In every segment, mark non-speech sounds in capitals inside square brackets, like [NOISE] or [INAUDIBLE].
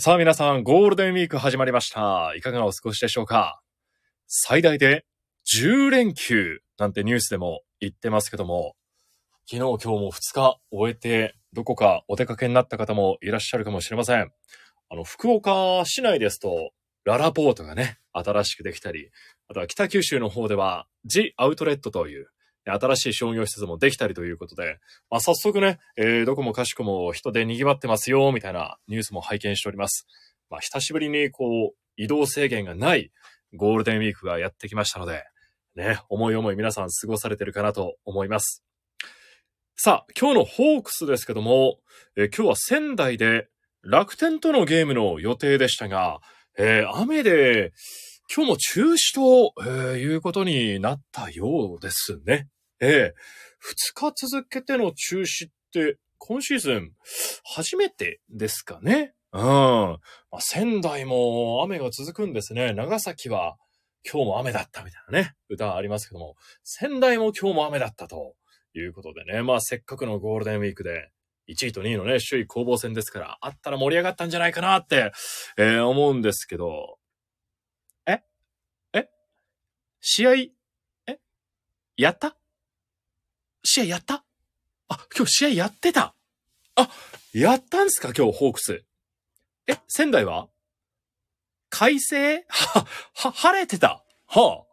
さあ皆さん、ゴールデンウィーク始まりました。いかがお過ごしでしょうか？最大で10連休なんてニュースでも言ってますけども、昨日今日も2日終えて、どこかお出かけになった方もいらっしゃるかもしれません。あの、福岡市内ですと、ララポートがね、新しくできたり、あとは北九州の方では、ジ・アウトレットという、新しい商業施設もできたりということで、まあ、早速ね、えー、どこもかしこも人で賑わってますよ、みたいなニュースも拝見しております。まあ、久しぶりにこう、移動制限がないゴールデンウィークがやってきましたので、ね、思い思い皆さん過ごされてるかなと思います。さあ、今日のホークスですけども、えー今日は仙台で楽天とのゲームの予定でしたが、えー雨で、今日も中止と、えーいうことになったようですね。ええ二日続けての中止って、今シーズン、初めてですかね？うん。まあ、仙台も雨が続くんですね。長崎は今日も雨だったみたいなね、歌ありますけども、仙台も今日も雨だったということでね。まあ、せっかくのゴールデンウィークで、1位と2位のね、首位攻防戦ですから、あったら盛り上がったんじゃないかなって、えー思うんですけど、え？え？試合、え？やった？試合やった？あ、今日試合やってたあ、やったんすか？今日、ホークス。え、仙台は？快晴？は、は、晴れてたはあ。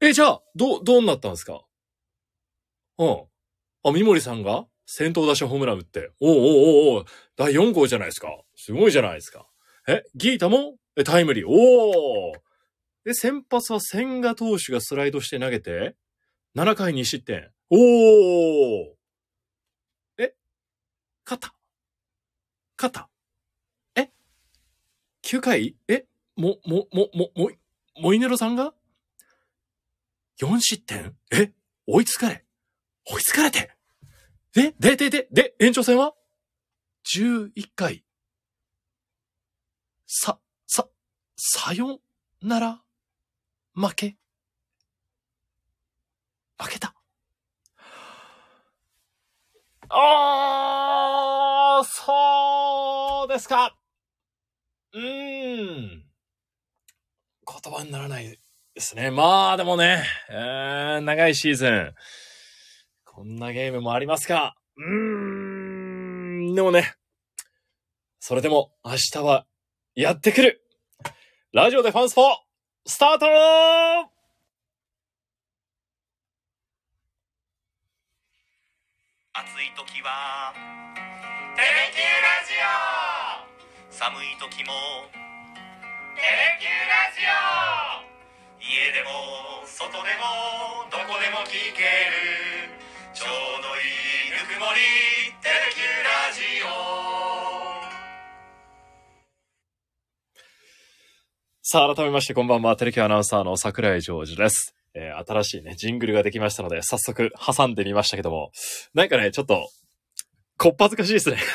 え、じゃあ、ど、どうなったんですか？うん。あ、三森さんが？先頭打者ホームラン打って。おうおうおお第4号じゃないですか。すごいじゃないですか。え、ギータも？えタイムリー。おおで、先発は千賀投手がスライドして投げて、7回2失点。おおえ？勝った勝ったえ ?9 回？え？も、も、も、も、も、モイネロさんが ?4 失点？え？追いつかれ。追いつかれて。で、で、で、で、で、延長戦は ?11 回。さ、さ、さよなら？負け。負けた。あー、そうですか。うーん。言葉にならないですね。まあ、でもね、えー長いシーズン。こんなゲームもありますが、うーん、でもね、それでも明日はやってくる。ラジオでファンスポ、スタート暑い時は「テレキューラジオ」寒い時も「テレキューラジオ」家でも外でもどこでも聞ける。ちょうどいいぬくもり「テレキューラジオ」さあ、改めましてこんばんは。テレキューアナウンサーの桜井ジョージです。えー新しいね、ジングルができましたので、早速挟んでみましたけども、なんかね、ちょっと、こっぱずかしいですね。[LAUGHS]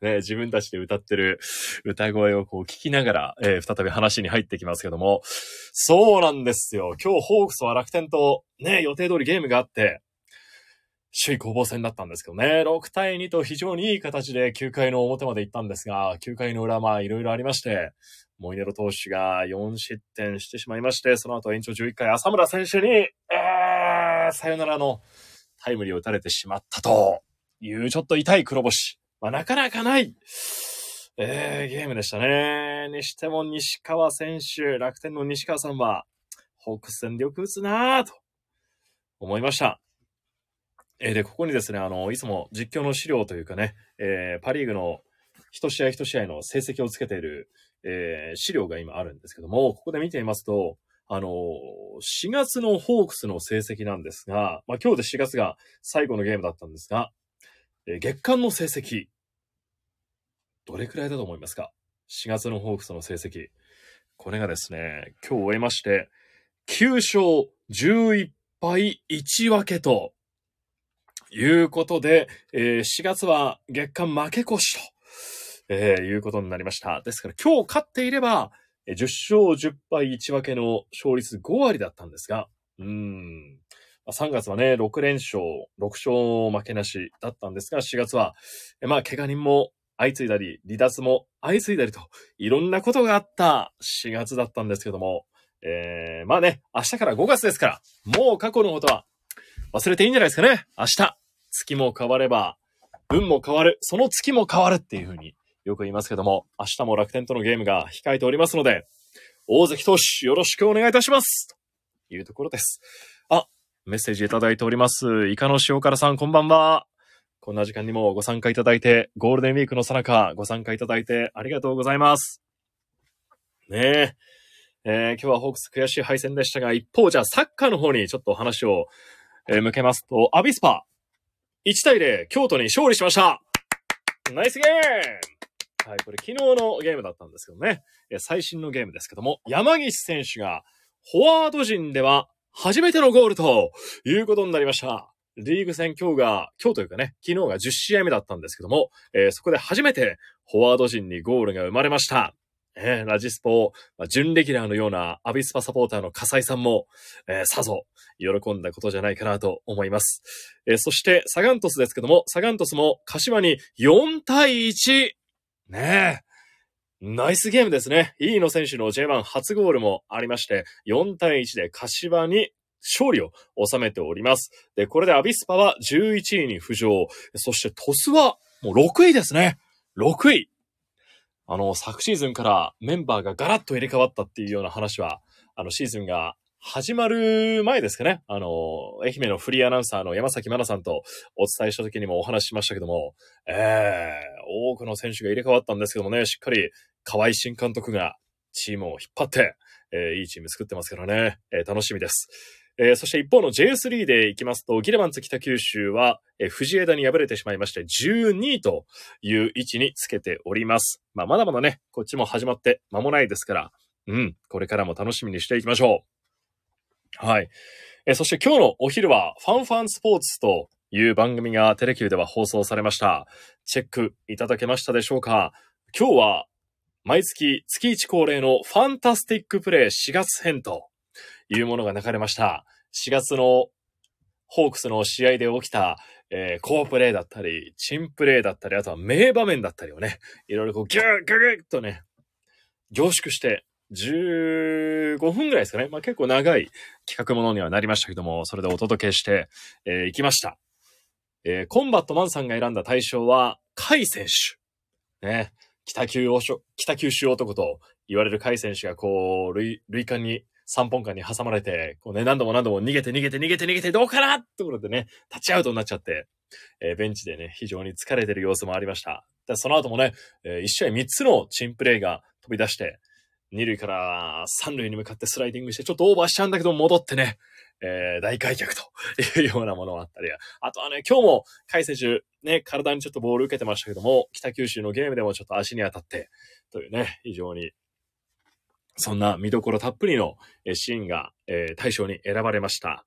ね、自分たちで歌ってる歌声をこう聞きながら、えー再び話に入ってきますけども、そうなんですよ。今日ホークスは楽天とね、予定通りゲームがあって、首位攻防戦だったんですけどね、6対2と非常にいい形で9回の表まで行ったんですが、9回の裏まあいろいろありまして、モイネロ投手が4失点してしまいまして、その後延長11回浅村選手に、えー、サヨナラのタイムリーを打たれてしまったというちょっと痛い黒星。まあなかなかない、えー、ゲームでしたね。にしても西川選手、楽天の西川さんは、ホークス戦でよく打つなぁと思いました。えーで、ここにですね、あの、いつも実況の資料というかね、えーパリーグの一試合一試合の成績をつけている、えー資料が今あるんですけども、ここで見てみますと、あの、4月のホークスの成績なんですが、まあ今日で4月が最後のゲームだったんですが、えー月間の成績、どれくらいだと思いますか ?4 月のホークスの成績。これがですね、今日終えまして、9勝11敗1分けと、いうことで、えー4月は月間負け越しと、えーいうことになりました。ですから今日勝っていれば、10勝10敗1分けの勝率5割だったんですが、うん。3月はね、6連勝、6勝負けなしだったんですが、4月は、えまあ、怪我人も相次いだり、離脱も相次いだりと、いろんなことがあった4月だったんですけども、えー、まあね、明日から5月ですから、もう過去のことは忘れていいんじゃないですかね。明日、月も変われば、運も変わる、その月も変わるっていう風によく言いますけども、明日も楽天とのゲームが控えておりますので、大関投手よろしくお願いいたしますというところです。あ、メッセージいただいております。イカの塩辛さんこんばんは。こんな時間にもご参加いただいて、ゴールデンウィークのさなかご参加いただいてありがとうございます。ねえ。えー、今日はホークス悔しい敗戦でしたが、一方じゃあサッカーの方にちょっと話を、えー、向けますと、アビスパ、1対0、京都に勝利しましたナイスゲームはい、これ昨日のゲームだったんですけどね。最新のゲームですけども、山岸選手がフォワード陣では初めてのゴールということになりました。リーグ戦今日が、今日というかね、昨日が10試合目だったんですけども、えー、そこで初めてフォワード陣にゴールが生まれました。えー、ラジスポ、まあ、準レギュラーのようなアビスパサポーターの笠井さんも、えー、さぞ喜んだことじゃないかなと思います。えー、そしてサガントスですけども、サガントスも柏に4対1。ねえ。ナイスゲームですね。飯野選手の J1 初ゴールもありまして、4対1で柏に勝利を収めております。で、これでアビスパは11位に浮上。そしてトスはもう6位ですね。6位。あの、昨シーズンからメンバーがガラッと入れ替わったっていうような話は、あの、シーズンが始まる前ですかね。あの、愛媛のフリーアナウンサーの山崎奈さんとお伝えした時にもお話ししましたけども、ええー、多くの選手が入れ替わったんですけどもね、しっかり河合新監督がチームを引っ張って、えー、いいチーム作ってますからね、えー、楽しみです。えー、そして一方の J3 で行きますと、ギレマンツ北九州は、えー、藤枝に敗れてしまいまして、12位という位置につけております。まあ、まだまだね、こっちも始まって間もないですから、うん、これからも楽しみにしていきましょう。はい。え、そして今日のお昼は、ファンファンスポーツという番組がテレキューでは放送されました。チェックいただけましたでしょうか？今日は、毎月月1恒例のファンタスティックプレイ4月編というものが流れました。4月のホークスの試合で起きた、えー、好プレイだったり、珍プレイだったり、あとは名場面だったりをね、いろいろこうギューギューギューとね、凝縮して15分ぐらいですかね。まあ結構長い企画ものにはなりましたけども、それでお届けして、えー、行きました。えー、コンバットマンさんが選んだ対象は、カイ選手。ね。北九北九州男と言われるカイ選手がこう、類、類間に3本間に挟まれて、こうね、何度も何度も逃げて逃げて逃げて逃げて、どうかなってところでね、タッチアウトになっちゃって、えー、ベンチでね、非常に疲れてる様子もありました。でその後もね、えー、1試合3つのチンプレイが飛び出して、2塁から3塁に向かってスライディングして、ちょっとオーバーしちゃうんだけど戻ってね、えー、大開脚というようなものがあったり、あとはね、今日も、甲斐選手、ね、体にちょっとボール受けてましたけども、北九州のゲームでもちょっと足に当たって、というね、非常にそんな見どころたっぷりのシーンが、えー、対象に選ばれました。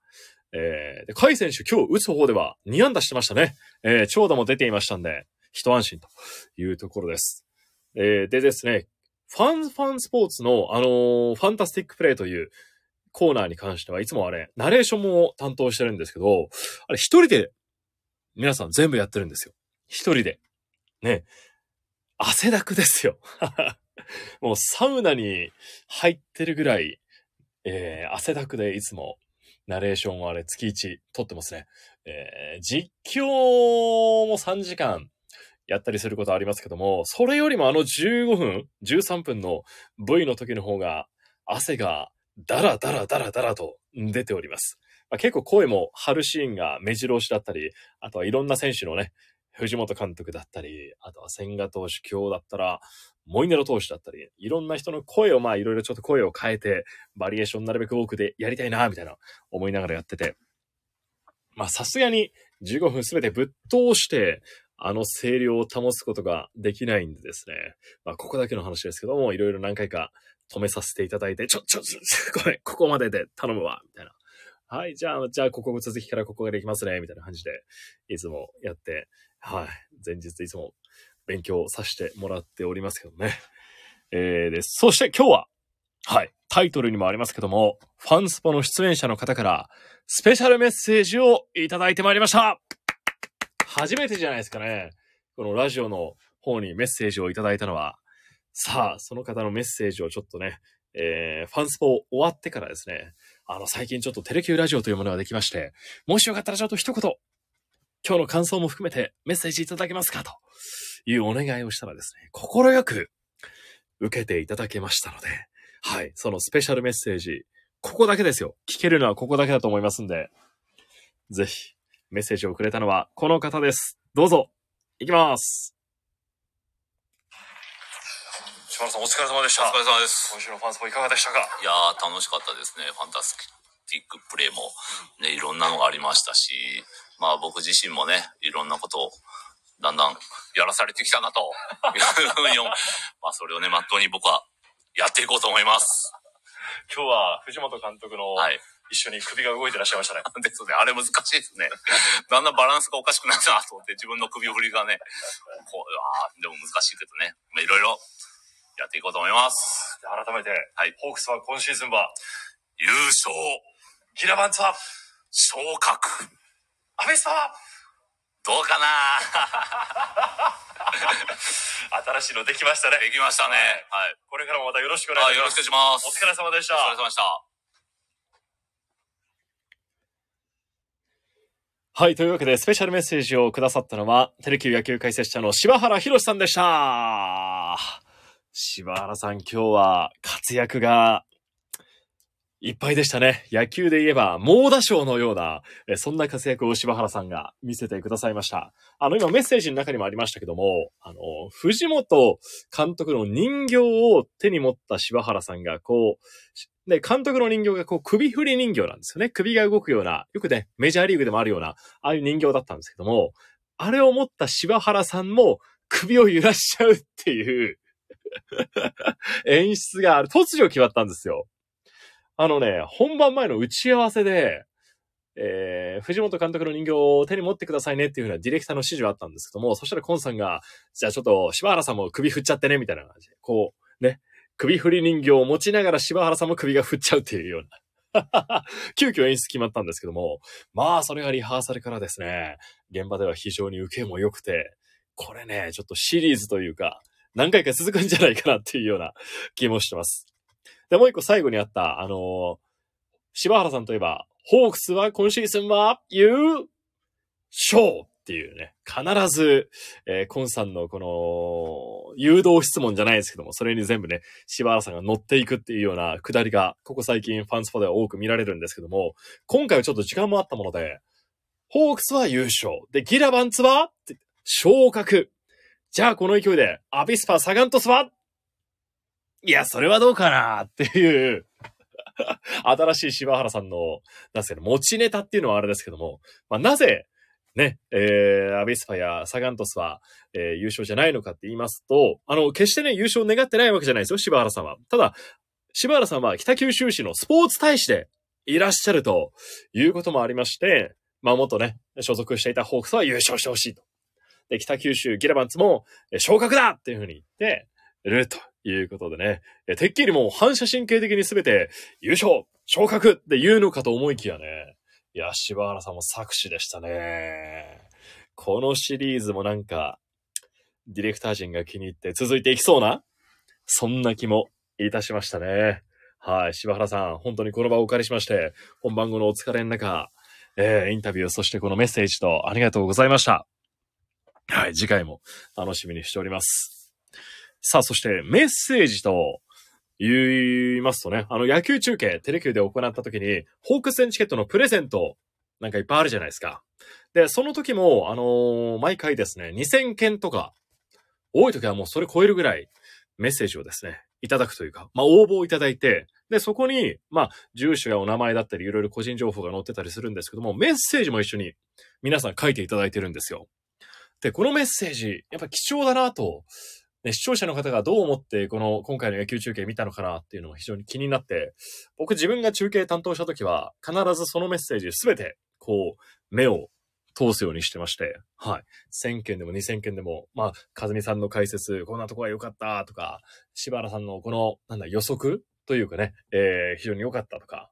えー、で、甲斐選手今日打つ方では2安打してましたね。えー、長打も出ていましたんで、一安心というところです。えー、でですね、ファンファンスポーツの、あのー、ファンタスティックプレイというコーナーに関してはいつもあれ、ナレーションも担当してるんですけど、あれ一人で皆さん全部やってるんですよ。一人で。ね。汗だくですよ。[LAUGHS] もうサウナに入ってるぐらい、えー、汗だくでいつもナレーションをあれ月1撮ってますね。えー、実況も3時間やったりすることありますけども、それよりもあの15分、13分の V の時の方が汗がダラダラダラダラと出ております。まあ、結構声も張るシーンが目白押しだったり、あとはいろんな選手のね、藤本監督だったり、あとは千賀投手今日だったら、モイネロ投手だったり、いろんな人の声をまあいろいろちょっと声を変えて、バリエーションなるべく多くでやりたいな、みたいな思いながらやってて。まあさすがに15分すべてぶっ通して、あの声量を保つことができないんでですね。まあここだけの話ですけども、いろいろ何回か止めさせていただいて、ちょ、ちょ、ちょ、ごめん、ここまでで頼むわ、みたいな。はい、じゃあ、じゃあ、ここ続きからここができますね、みたいな感じで、いつもやって、はい。前日いつも勉強させてもらっておりますけどね。えー、です。そして今日は、はい。タイトルにもありますけども、ファンスポの出演者の方から、スペシャルメッセージをいただいてまいりました初めてじゃないですかね。このラジオの方にメッセージをいただいたのは、さあ、その方のメッセージをちょっとね、えー、ファンスポ終わってからですね、あの、最近ちょっとテレキューラジオというものができまして、もしよかったらちょっと一言、今日の感想も含めてメッセージいただけますかというお願いをしたらですね、心よく受けていただけましたので、はい、そのスペシャルメッセージ、ここだけですよ。聞けるのはここだけだと思いますんで、ぜひ、メッセージをくれたのはこの方です。どうぞ、いきます。島田さんお疲れ様でしお疲れ様です。今週のファンスポいかがでしたか？いやー、楽しかったですね。ファンタスティックプレイも、ね、いろんなのがありましたし、まあ僕自身もね、いろんなことを、だんだんやらされてきたなと、いうふうに思うまあそれをね、まっとうに僕はやっていこうと思います。今日は藤本監督のはい。一緒に首が動いてらっしゃいましたね。[LAUGHS] ですね、あれ難しいですね。だんだんバランスがおかしくなったなと思って、自分の首振りがね、こう、あーでも難しいけどね、まあいろいろやっていこうと思います。で改めて、はいホークスは今シーズンは、優勝、ギラバンツは、昇格、アベスパは、どうかな？[LAUGHS] 新しいのできましたね。できましたね。はい。これからもまたよろしくお願いあ、します。よろしくお願いします。お疲れ様でしたお。疲れ様でした。はい、というわけで、スペシャルメッセージをくださったのは、テレキュー野球解説者の柴原博さんでした。柴原さん、今日は活躍がいっぱいでしたね。野球で言えば、猛打賞のような、そんな活躍を柴原さんが見せてくださいました。あの、今メッセージの中にもありましたけども、あの、藤本監督の人形を手に持った柴原さんが、こう、で、監督の人形がこう首振り人形なんですよね。首が動くような、よくね、メジャーリーグでもあるような、ああいう人形だったんですけども、あれを持った柴原さんも首を揺らしちゃうっていう [LAUGHS] 演出がある。突如決まったんですよ。あのね、本番前の打ち合わせで、えー、藤本監督の人形を手に持ってくださいねっていうふうなディレクターの指示があったんですけども、そしたらコンさんが、じゃあちょっと柴原さんも首振っちゃってね、みたいな感じで、こう、ね、首振り人形を持ちながら柴原さんも首が振っちゃうっていうような。[LAUGHS] 急遽演出決まったんですけども、まあそれがリハーサルからですね、現場では非常に受けも良くて、これね、ちょっとシリーズというか、何回か続くんじゃないかなっていうような [LAUGHS] 気もしてます。で、もう一個最後にあった、あのー柴原さんといえば、ホークスは今シーズンは優勝っていうね、必ず、えーコンさんのこの、誘導質問じゃないですけども、それに全部ね、柴原さんが乗っていくっていうようなくだりが、ここ最近ファンスポでは多く見られるんですけども、今回はちょっと時間もあったもので、ホークスは優勝。で、ギラバンツは昇格。じゃあこの勢いで、アビスパ、サガントスは？いや、それはどうかな？っていう、新しい柴原さんの、なんですけど、持ちネタっていうのはあれですけども、まあ、なぜ、ね、えー、アビスパやサガントスは、えー優勝じゃないのかって言いますと、あの、決してね、優勝を願ってないわけじゃないですよ、柴原さんは。ただ、柴原さんは北九州市のスポーツ大使でいらっしゃるということもありまして、まあ、元ね、所属していたホークスは優勝してほしいと。で、北九州ギラバンツも、え昇格だっていうふうに言ってるということでね、えてっきりもう反射神経的に全て優勝昇格って言うのかと思いきやね、いや、柴原さんも作詞でしたね。このシリーズもなんか、ディレクター陣が気に入って続いていきそうな、そんな気もいたしましたね。はい、柴原さん、本当にこの場をお借りしまして、本番後のお疲れの中、えー、インタビュー、そしてこのメッセージとありがとうございました。はい、次回も楽しみにしております。さあ、そしてメッセージと言いますとね、あの野球中継、テレキューで行った時に、ホークス戦チケットのプレゼント、なんかいっぱいあるじゃないですか。で、その時も、あのー毎回ですね、2000件とか、多い時はもうそれ超えるぐらいメッセージをですね、いただくというか、まあ応募をいただいて、で、そこに、まあ、住所やお名前だったり、いろいろ個人情報が載ってたりするんですけども、メッセージも一緒に皆さん書いていただいてるんですよ。で、このメッセージ、やっぱ貴重だなと、ね、視聴者の方がどう思って、この今回の野球中継見たのかなっていうのが非常に気になって、僕自分が中継担当した時は、必ずそのメッセージすべて、こう、目を通すようにしてまして、はい。1000件でも2000件でも、まあ、かずみさんの解説、こんなとこが良かったとか、柴原さんのこの、なんだ、予測というかね、えー、非常に良かったとか、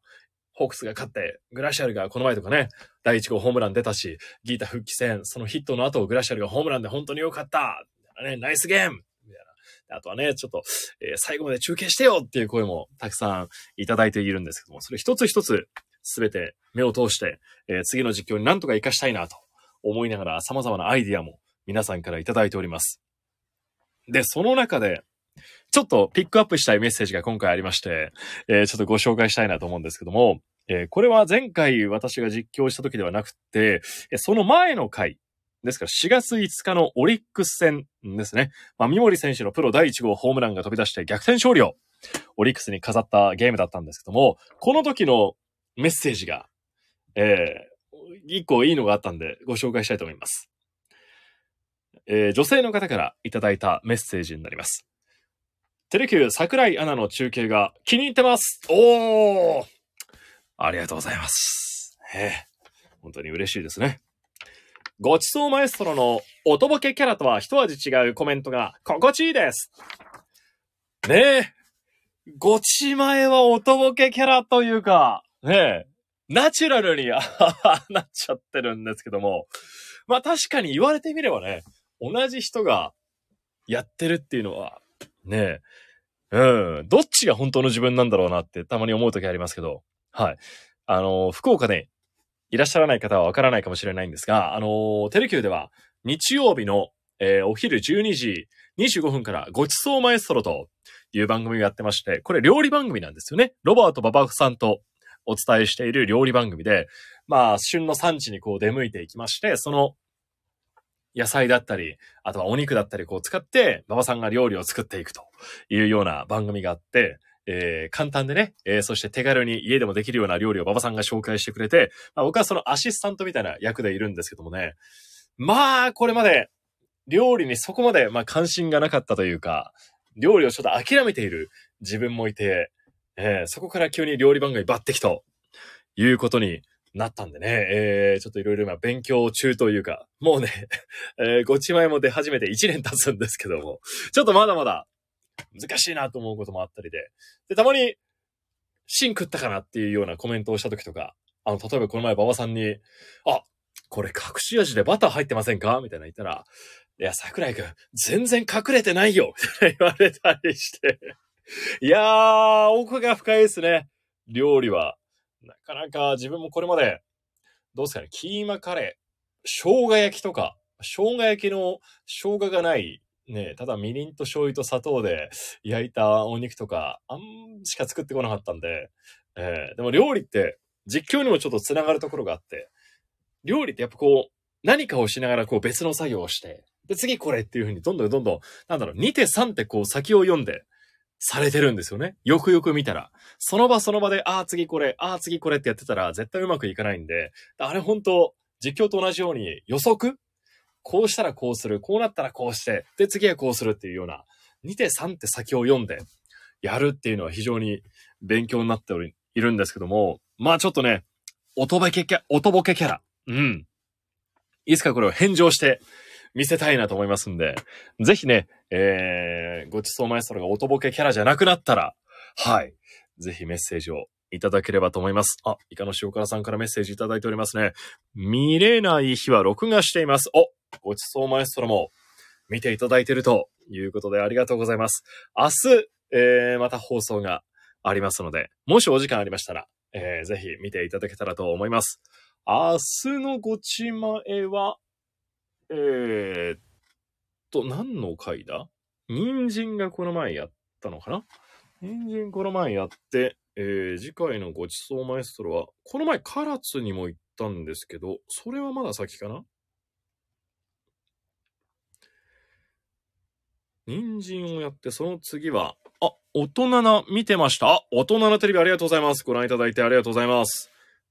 ホークスが勝って、グラシアルがこの前とかね、第1号ホームラン出たし、ギータ復帰戦、そのヒットの後、グラシアルがホームランで本当に良かったね、ナイスゲーム。あとはね、ちょっと、えー最後まで中継してよっていう声もたくさんいただいているんですけども、それ一つ一つすべて目を通して、えー次の実況になんとか活かしたいなと思いながら様々なアイディアも皆さんからいただいております。で、その中で、ちょっとピックアップしたいメッセージが今回ありまして、えーちょっとご紹介したいなと思うんですけども、えーこれは前回私が実況した時ではなくて、その前の回、ですから4月5日のオリックス戦ですね。まあ、三森選手のプロ第1号ホームランが飛び出して逆転勝利をオリックスに飾ったゲームだったんですけども、この時のメッセージが、えー、一個いいのがあったんでご紹介したいと思います。えー女性の方からいただいたメッセージになります。テレキュー桜井アナの中継が気に入ってますおーありがとうございます。ええ本当に嬉しいですね。ごちそうマエストロのおとぼけキャラとは一味違うコメントが心地いいです。ねえ。ごちまえはおとぼけキャラというか、ねえ、ナチュラルに、あははなっちゃってるんですけども、まあ確かに言われてみればね、同じ人がやってるっていうのは、ねえ、うん、どっちが本当の自分なんだろうなってたまに思う時ありますけど、はい。あの、福岡でいらっしゃらない方はわからないかもしれないんですが、あの、テレキューでは日曜日の、えーお昼12時25分からごちそうマエストロという番組をやってまして、これ料理番組なんですよね。ロバート・ババフさんとお伝えしている料理番組で、まあ、旬の産地にこう出向いていきまして、その野菜だったり、あとはお肉だったりこう使って、馬場さんが料理を作っていくというような番組があって、えー簡単でね、えーそして手軽に家でもできるような料理を馬場さんが紹介してくれて、まあ、僕はそのアシスタントみたいな役でいるんですけどもね、まあ、これまで料理にそこまで、まあ、関心がなかったというか、料理をちょっと諦めている自分もいて、えーそこから急に料理番組抜擢ということになったんでね、えーちょっといろいろ今勉強中というか、もうね、[LAUGHS] えーごちまいも出始めて1年経つんですけども、ちょっとまだまだ難しいなと思うこともあったりで、で、たまに、芯食ったかなっていうようなコメントをした時とか、あの、例えばこの前馬場さんに、あ、これ隠し味でバター入ってませんか？みたいな言ったら、いや、桜井くん、全然隠れてないよみたいな言われたりして。いやー、奥が深いですね。料理は。なかなか自分もこれまで、どうですかね、キーマカレー、生姜焼きとか、生姜焼きの生姜がない、ね、ただみりんと醤油と砂糖で焼いたお肉とか、あんしか作ってこなかったんで、えーでも料理って実況にもちょっとつながるところがあって、料理ってやっぱこう、何かをしながらこう別の作業をして、で、次これっていう風にどんどんどんどん、なんだろう、2手3手こう先を読んで、されてるんですよね。よくよく見たら。その場その場で、ああ、次これ、ああ、次これってやってたら絶対うまくいかないんで、あれ本当実況と同じように予測こうしたらこうする、こうなったらこうして、で、次はこうするっていうような、2手3手先を読んで、やるっていうのは非常に勉強になっており、いるんですけども、まあちょっとね、おとぼけキャ、おとぼけキャラ。うん。いつかこれを返上して見せたいなと思いますんで、ぜひね、えー、ごちそうマエストロがおとぼけキャラじゃなくなったら、はい。ぜひメッセージをいただければと思います。あ、イカの塩辛さんからメッセージいただいておりますね。見れない日は録画しています。お、ごちそうマエストロも見ていただいているということでありがとうございます。明日、えー、また放送がありますので、もしお時間ありましたら、えー、ぜひ見ていただけたらと思います。明日のごちまえは、えー、っと、何の回だ？人参がこの前やったのかな？人参この前やって、えー、次回のごちそうマエストロは、この前唐津にも行ったんですけど、それはまだ先かな？人参をやって、その次は、あ、大人な、見てました。あ、大人なテレビありがとうございます。ご覧いただいてありがとうございます。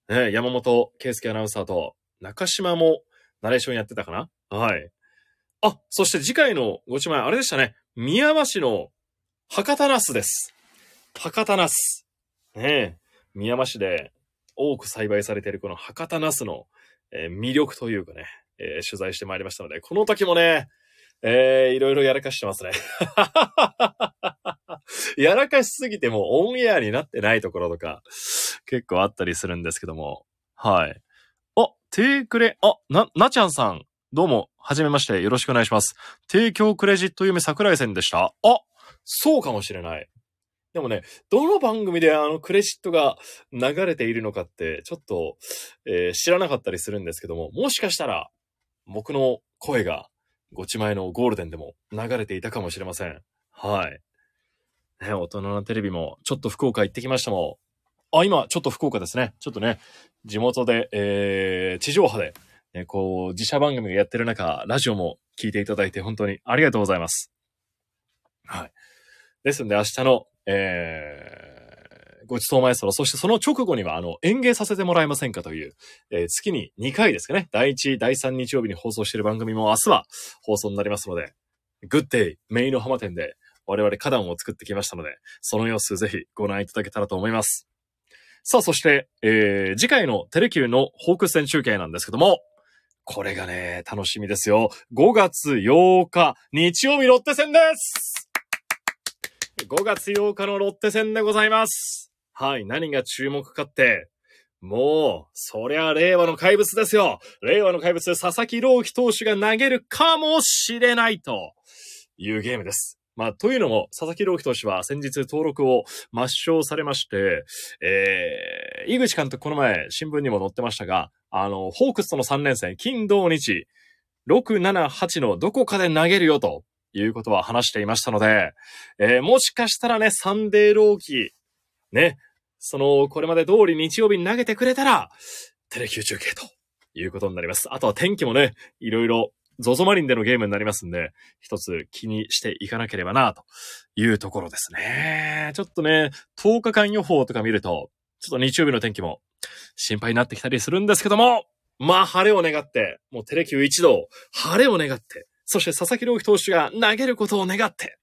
ね、山本圭介アナウンサーと中島もナレーションやってたかな？はい。あ、そして次回のごちまい、あれでしたね。宮間市の博多ナスです。博多ナス。ねえ、宮間市で多く栽培されているこの博多ナスの、えー魅力というかね、えー取材してまいりましたので、この時もね、えーいろいろやらかしてますね。[LAUGHS] やらかしすぎてもオンエアになってないところとか、結構あったりするんですけども。はい。あ、テークレ、あ、な、なちゃんさん、どうも、はじめまして、よろしくお願いします。提供クレジット夢桜井線でした。あ、そうかもしれない。でもね、どの番組であのクレジットが流れているのかって、ちょっと、えー知らなかったりするんですけども、もしかしたら、僕の声が、ご自前のゴールデンでも流れていたかもしれません。はい。ね、大人のテレビも、ちょっと福岡行ってきましたもん。あ、今、ちょっと福岡ですね。ちょっとね、地元で、えー、地上波で、ね、こう、自社番組がやってる中、ラジオも聞いていただいて本当にありがとうございます。はい。ですんで、明日の、えー、ごちそうマエストロ、そしてその直後には、あの、演芸させてもらえませんかという、えー月に2回ですかね、第1、第3日曜日に放送している番組も明日は放送になりますので、グッデイ、メイの浜店で我々花壇を作ってきましたので、その様子ぜひご覧いただけたらと思います。さあ、そして、えー、次回のテレキューのホークス戦中継なんですけども、これがね、楽しみですよ。5月8日、日曜日ロッテ戦です5月8日のロッテ戦でございます。はい、何が注目かって、もう、そりゃ令和の怪物ですよ。令和の怪物、佐々木朗希投手が投げるかもしれないというゲームです。まあ、というのも、佐々木朗希投手は先日登録を抹消されまして、えー、井口監督この前新聞にも載ってましたが、あの、ホークスとの3連戦、金土日、6、7、8のどこかで投げるよということは話していましたので、えーもしかしたらね、サンデーローキー、ね、その、これまで通り日曜日に投げてくれたら、テレキュー中継ということになります。あとは天気もね、いろいろ、ゾゾマリンでのゲームになりますんで、一つ気にしていかなければな、というところですね。ちょっとね、10日間予報とか見ると、ちょっと日曜日の天気も心配になってきたりするんですけども、まあ晴れを願って、もうテレキュー一同、晴れを願って、そして佐々木朗希投手が投げることを願って、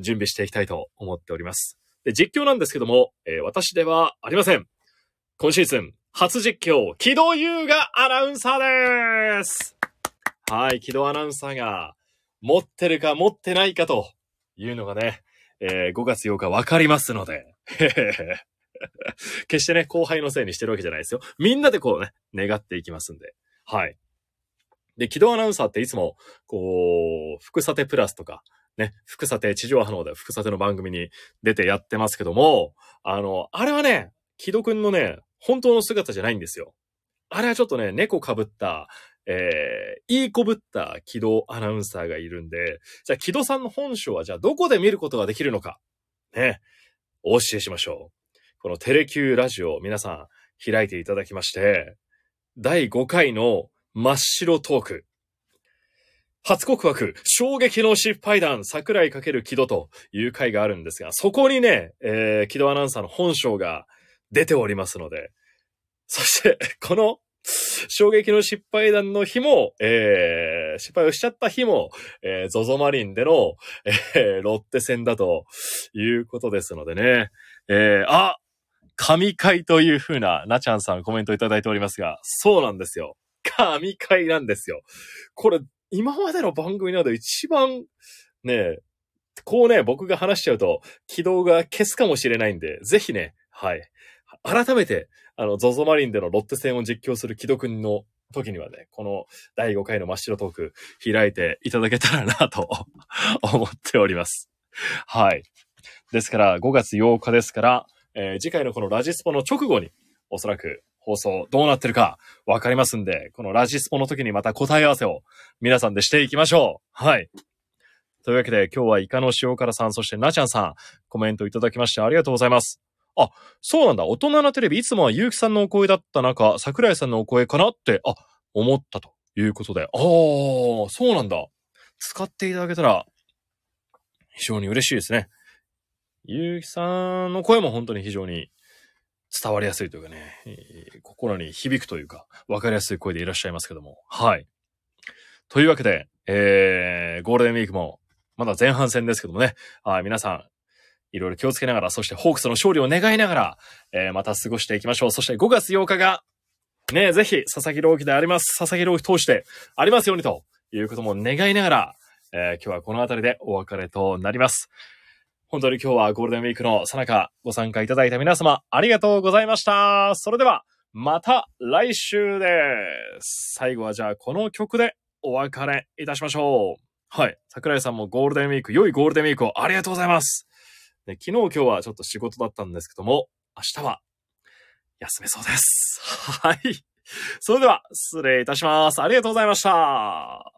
準備していきたいと思っております。で、実況なんですけども、えー私ではありません。今シーズン、初実況、木戸優がアナウンサーですはい、木戸アナウンサーが、持ってるか持ってないかというのがね、えー5月8日わかりますので、[LAUGHS] 決してね、後輩のせいにしてるわけじゃないですよ。みんなでこうね、願っていきますんで。はい。で、木戸アナウンサーっていつも、こう、福さてプラスとか、ね、福さて地上波の方で福さての番組に出てやってますけども、あの、あれはね、木戸くんのね、本当の姿じゃないんですよ。あれはちょっとね、猫被った、えー、いいこぶった木戸アナウンサーがいるんで、じゃあ木戸さんの本性はじゃあどこで見ることができるのか。ね、お教えしましょう。このテレキューラジオ皆さん開いていただきまして、第5回の真っ白トーク。初告白、衝撃の失敗談、桜井かける木戸という回があるんですが、そこにね、えー、木戸アナウンサーの本性が出ておりますので、そして、この衝撃の失敗談の日も、えー、失敗をしちゃった日も、えー、ゾゾマリンでの、えー、ロッテ戦だということですのでね、えー、あ神回という風な、なちゃんさんコメントいただいておりますが、そうなんですよ。神回なんですよ。これ、今までの番組など一番、ね、こうね、僕が話しちゃうと、起動が消すかもしれないんで、ぜひね、はい。改めて、あの、ゾゾマリンでのロッテ戦を実況する木戸くんの時にはね、この第5回の真っ白トーク開いていただけたらなと [LAUGHS] 思っております。はい。ですから、5月8日ですから、えー次回のこのラジスポの直後に、おそらく放送どうなってるかわかりますんで、このラジスポの時にまた答え合わせを皆さんでしていきましょう。はい。というわけで今日はイカの塩辛さん、そしてなちゃんさん、コメントいただきましてありがとうございます。あ、そうなんだ。大人のテレビ、いつもはゆうきさんのお声だった中、桜井さんのお声かなって、あ、思ったということで。ああ、そうなんだ。使っていただけたら、非常に嬉しいですね。ゆうきさんの声も本当に非常に伝わりやすいというかね、心に響くというか、わかりやすい声でいらっしゃいますけども。はい。というわけで、えー、ゴールデンウィークも、まだ前半戦ですけどもね、はい、皆さん、いろいろ気をつけながら、そしてホークスの勝利を願いながら、えーまた過ごしていきましょう。そして5月8日が、ね、ぜひ、佐々木朗希であります。佐々木朗希投手でありますようにということも願いながら、えー今日はこの辺りでお別れとなります。本当に今日はゴールデンウィークのさなかご参加いただいた皆様ありがとうございました。それではまた来週です。最後はじゃあこの曲でお別れいたしましょう。はい。桜井さんもゴールデンウィーク、良いゴールデンウィークをありがとうございます。ね、昨日今日はちょっと仕事だったんですけども、明日は休めそうです。はい。[LAUGHS] それでは失礼いたします。ありがとうございました。